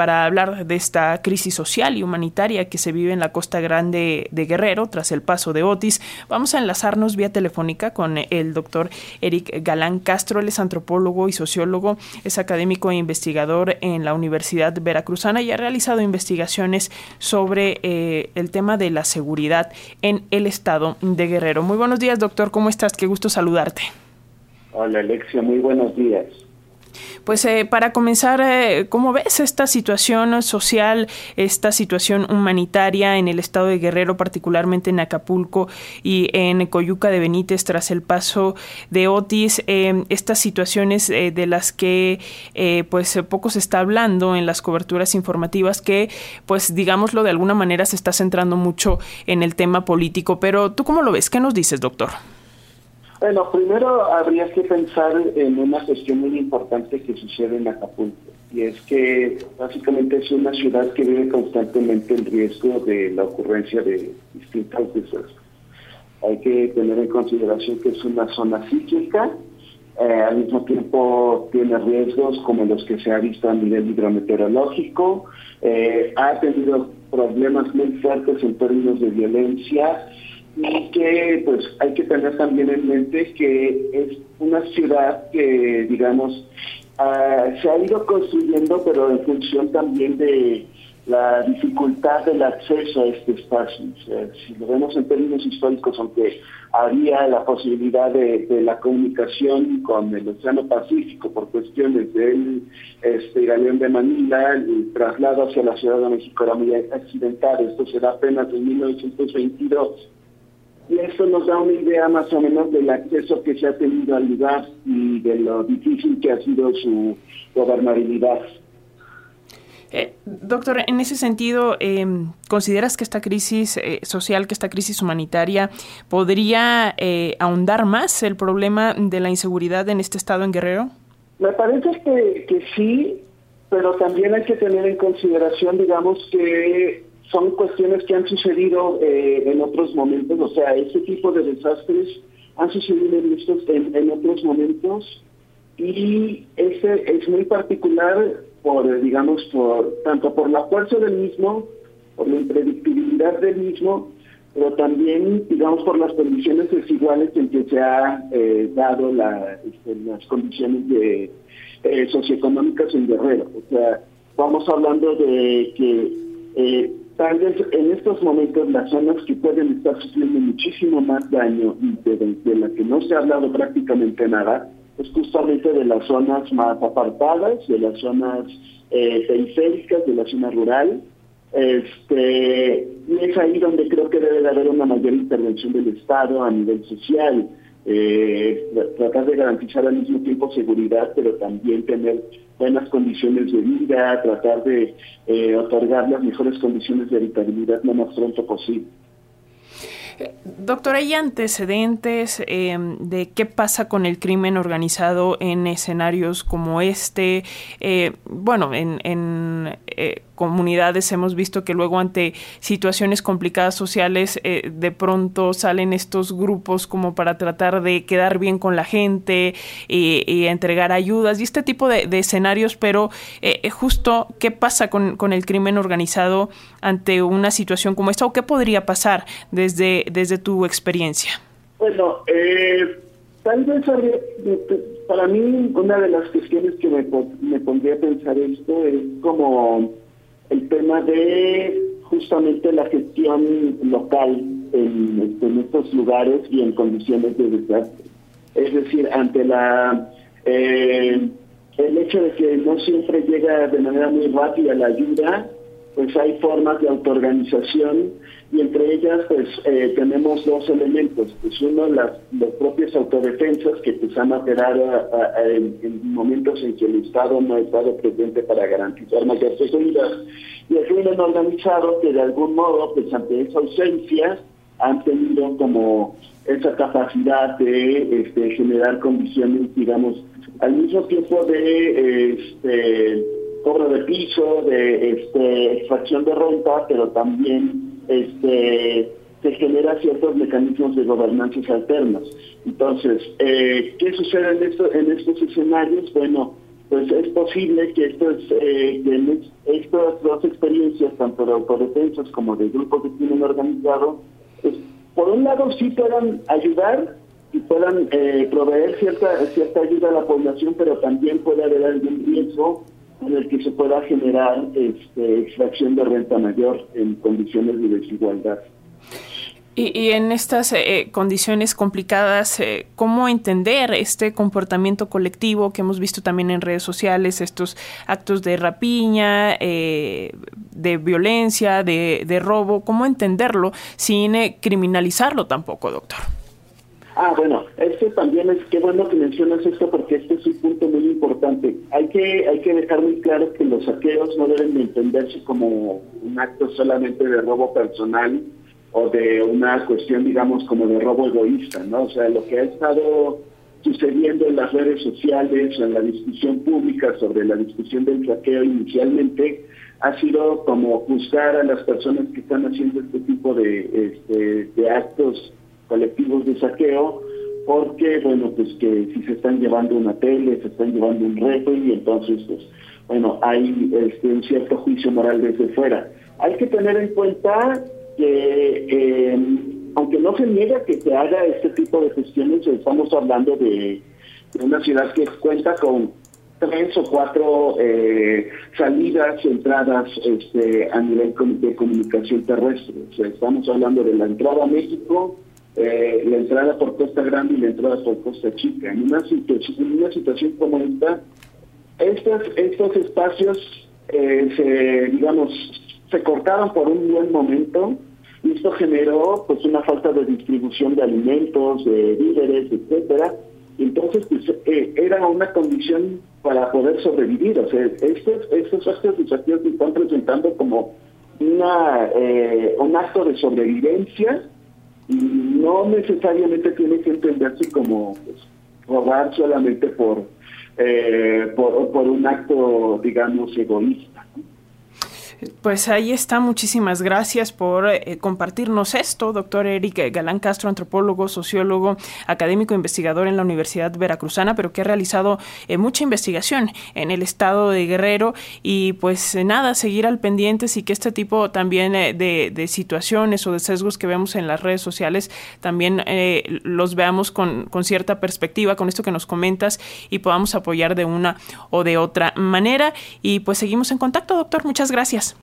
para hablar de esta crisis social y humanitaria que se vive en la Costa Grande de Guerrero tras el paso de Otis. Vamos a enlazarnos vía telefónica con el doctor Eric Galán Castro, él es antropólogo y sociólogo, es académico e investigador en la Universidad Veracruzana y ha realizado investigaciones sobre eh, el tema de la seguridad en el estado de Guerrero. Muy buenos días, doctor, ¿cómo estás? Qué gusto saludarte. Hola, Alexia, muy buenos días. Pues eh, para comenzar, eh, ¿cómo ves esta situación social, esta situación humanitaria en el estado de Guerrero, particularmente en Acapulco y en Coyuca de Benítez tras el paso de Otis? Eh, estas situaciones de las que pues poco se está hablando en las coberturas informativas que pues digámoslo de alguna manera se está centrando mucho en el tema político. Pero ¿tú cómo lo ves? ¿Qué nos dices, doctor? Bueno, primero habría que pensar en una cuestión muy importante que sucede en Acapulco, y es que básicamente es una ciudad que vive constantemente en riesgo de la ocurrencia de distintos desastres. Hay que tener en consideración que es una zona cíclica, eh, al mismo tiempo tiene riesgos como los que se ha visto a nivel hidrometeorológico, eh, ha tenido problemas muy fuertes en términos de violencia, y que pues hay que tener también en mente que es una ciudad que digamos ah, se ha ido construyendo pero en función también de la dificultad del acceso a este espacio. si lo vemos en términos históricos, aunque había la posibilidad de, la comunicación con el Océano Pacífico por cuestiones del este, Galeón de Manila, el traslado hacia la Ciudad de México era muy accidental, esto será apenas en 1922 y eso nos da una idea más o menos del acceso que se ha tenido al lugar y de lo difícil que ha sido su gobernabilidad. Eh, doctor, en ese sentido, eh, ¿consideras que esta crisis eh, social, que esta crisis humanitaria, podría eh, ahondar más el problema de la inseguridad en este estado en Guerrero? Me parece que, que sí, pero también hay que tener en consideración, digamos, que son cuestiones que han sucedido eh, en otros momentos, o sea, ese tipo de desastres han sucedido en, estos, en, otros momentos y ese es muy particular por, digamos, por tanto por la fuerza del mismo, por la impredictibilidad del mismo, pero también, digamos, por las condiciones desiguales en que se ha eh, dado la, este, las condiciones de eh, socioeconómicas en Guerrero. O sea, vamos hablando de que eh, tal vez en estos momentos las zonas que pueden estar sufriendo muchísimo más daño y de, la que no se ha hablado prácticamente nada, es justamente de las zonas más apartadas, de las zonas eh, periféricas, de la zona rural. Este, y es ahí donde creo que debe de haber una mayor intervención del Estado a nivel social eh, tratar de garantizar al mismo tiempo seguridad, pero también tener buenas condiciones de vida, tratar de eh, otorgar las mejores condiciones de habitabilidad lo más pronto posible. Doctor, ¿hay antecedentes eh, de qué pasa con el crimen organizado en escenarios como este? Eh, bueno, en, en eh, comunidades hemos visto que luego ante situaciones complicadas sociales de pronto salen estos grupos como para tratar de quedar bien con la gente y, entregar ayudas y este tipo de, escenarios, pero justo qué pasa con el crimen organizado ante una situación como esta o qué podría pasar desde desde tu experiencia? Bueno, eh, tal vez para mí una de las cuestiones que me, me pondría a pensar esto es como el tema de justamente la gestión local en, estos lugares y en condiciones de desastre. Es decir, ante la eh, el hecho de que no siempre llega de manera muy rápida la ayuda, pues hay formas de autoorganización y entre ellas pues eh, tenemos dos elementos, pues uno las, las propias autodefensas que pues han operado en, momentos en que el Estado no ha estado presente para garantizar mayor seguridad. Y el crimen organizado que de algún modo pues ante esa ausencia han tenido como esa capacidad de este, generar condiciones digamos al mismo tiempo de este cobro de piso, de este, extracción de renta, pero también este, se genera ciertos mecanismos de gobernanza alternos. Entonces, eh, ¿qué sucede en, esto, en estos escenarios? Bueno, pues es posible que, estos, eh, estas dos experiencias, tanto de autodefensas como de grupos de crimen organizado, pues, por un lado sí puedan ayudar y puedan eh, proveer cierta cierta ayuda a la población, pero también puede haber algún riesgo en el que se pueda generar este, extracción de renta mayor en condiciones de desigualdad. Y, en estas eh, condiciones complicadas, eh, ¿cómo entender este comportamiento colectivo que hemos visto también en redes sociales, estos actos de rapiña, eh, de violencia, de, de, robo? ¿Cómo entenderlo sin criminalizarlo tampoco, doctor? Ah, bueno, esto también es, qué bueno que mencionas esto porque este es un punto muy importante. Hay que, hay que dejar muy claro que los saqueos no deben de entenderse como un acto solamente de robo personal o de una cuestión, digamos, como de robo egoísta, ¿no? O sea, lo que ha estado sucediendo en las redes sociales, en la discusión pública sobre la discusión del saqueo inicialmente, ha sido como juzgar a las personas que están haciendo este tipo de, este, de actos colectivos de saqueo, porque, bueno, pues que si se están llevando una tele, se están llevando un reto y entonces, pues, bueno, hay este, un cierto juicio moral desde fuera. Hay que tener en cuenta que eh, aunque no se niega que se haga este tipo de gestiones, estamos hablando de, una ciudad que cuenta con tres o cuatro eh, salidas, entradas este, a nivel de comunicación terrestre. estamos hablando de la entrada a México, eh, la entrada por Costa Grande y la entrada por Costa Chica. En una, situación, en una situación como esta, estos, estos espacios se, digamos, se cortaron por un buen momento y esto generó pues una falta de distribución de alimentos, de víveres, etcétera. Entonces, pues, eh, era una condición para poder sobrevivir. O sea, estos, estos actos se están presentando como una eh, un acto de sobrevivencia no necesariamente tiene que entenderse como pues, robar solamente por, eh, por, por un acto, digamos, egoísta. Pues ahí está. Muchísimas gracias por eh, compartirnos esto, doctor Eric Galán Castro, antropólogo, sociólogo, académico, investigador en la Universidad Veracruzana, pero que ha realizado eh, mucha investigación en el estado de Guerrero y pues eh, nada, seguir al pendiente y que este tipo también de, situaciones o de sesgos que vemos en las redes sociales también los veamos con cierta perspectiva, con esto que nos comentas y podamos apoyar de una o de otra manera. Y pues seguimos en contacto, doctor. Muchas gracias.